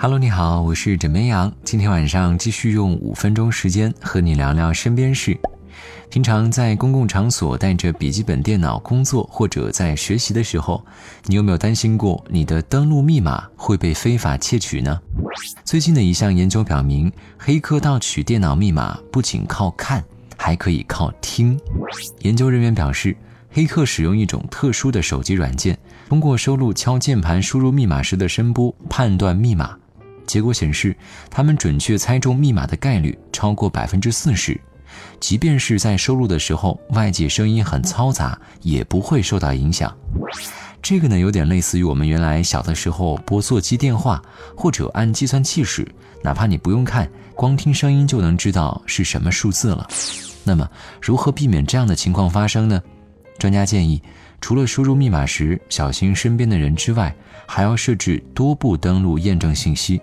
Hello，你好，我是枕边羊。今天晚上继续用五分钟时间和你聊聊身边事。平常在公共场所带着笔记本电脑工作或者在学习的时候，你有没有担心过你的登录密码会被非法窃取呢？最近的一项研究表明，黑客盗取电脑密码不仅靠看，还可以靠听。研究人员表示，黑客使用一种特殊的手机软件，通过收录敲键盘输入密码时的声波判断密码。结果显示，他们准确猜中密码的概率超过百分之四十，即便是在收录的时候外界声音很嘈杂，也不会受到影响。这个呢，有点类似于我们原来小的时候拨座机电话或者按计算器时，哪怕你不用看，光听声音就能知道是什么数字了。那么，如何避免这样的情况发生呢？专家建议，除了输入密码时小心身边的人之外，还要设置多步登录验证信息。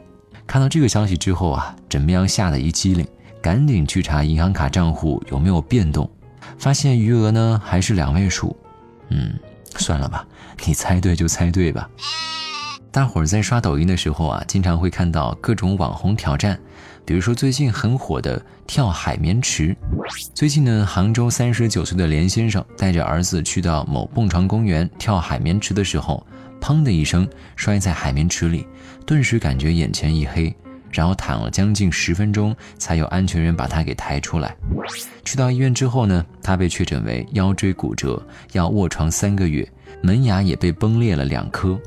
看到这个消息之后啊，枕边羊吓得一激灵，赶紧去查银行卡账户有没有变动，发现余额呢还是两位数。嗯，算了吧，你猜对就猜对吧。大伙儿在刷抖音的时候啊，经常会看到各种网红挑战，比如说最近很火的跳海绵池。最近呢，杭州三十九岁的连先生带着儿子去到某蹦床公园跳海绵池的时候。砰的一声，摔在海绵池里，顿时感觉眼前一黑，然后躺了将近十分钟，才有安全员把他给抬出来。去到医院之后呢，他被确诊为腰椎骨折，要卧床三个月，门牙也被崩裂了两颗。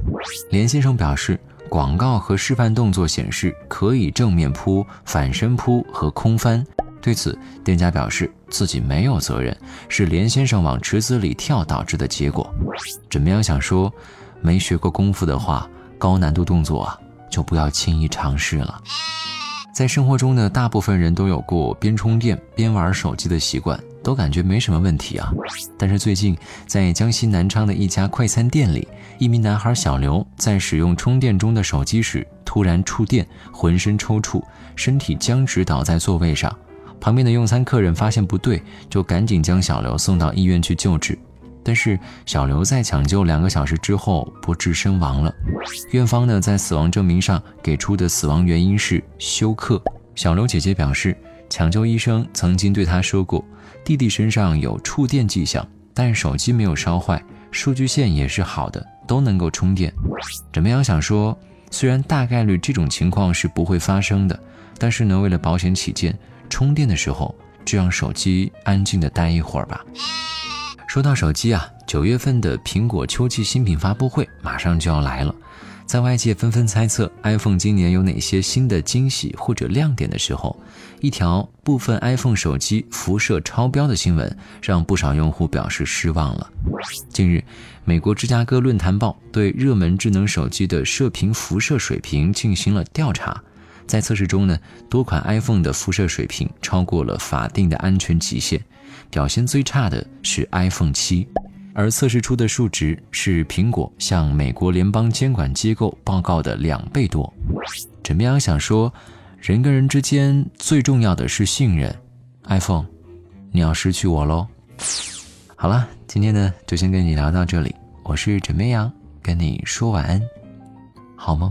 连先生表示，广告和示范动作显示可以正面扑、反身扑和空翻。对此，店家表示自己没有责任，是连先生往池子里跳导致的结果。怎么样想说？没学过功夫的话，高难度动作啊，就不要轻易尝试了。在生活中呢，大部分人都有过边充电边玩手机的习惯，都感觉没什么问题啊。但是最近，在江西南昌的一家快餐店里，一名男孩小刘在使用充电中的手机时，突然触电，浑身抽搐，身体僵直倒在座位上。旁边的用餐客人发现不对，就赶紧将小刘送到医院去救治。但是小刘在抢救两个小时之后不治身亡了。院方呢在死亡证明上给出的死亡原因是休克。小刘姐姐表示，抢救医生曾经对她说过，弟弟身上有触电迹象，但手机没有烧坏，数据线也是好的，都能够充电。枕边羊想说，虽然大概率这种情况是不会发生的，但是呢，为了保险起见，充电的时候就让手机安静的待一会儿吧。说到手机啊，九月份的苹果秋季新品发布会马上就要来了，在外界纷纷猜测 iPhone 今年有哪些新的惊喜或者亮点的时候，一条部分 iPhone 手机辐射超标的新闻让不少用户表示失望了。近日，美国芝加哥论坛报对热门智能手机的射频辐射水平进行了调查，在测试中呢，多款 iPhone 的辐射水平超过了法定的安全极限。表现最差的是 iPhone 七，而测试出的数值是苹果向美国联邦监管机构报告的两倍多。枕边羊想说，人跟人之间最重要的是信任，iPhone，你要失去我喽。好了，今天呢就先跟你聊到这里，我是枕边羊，跟你说晚安，好梦。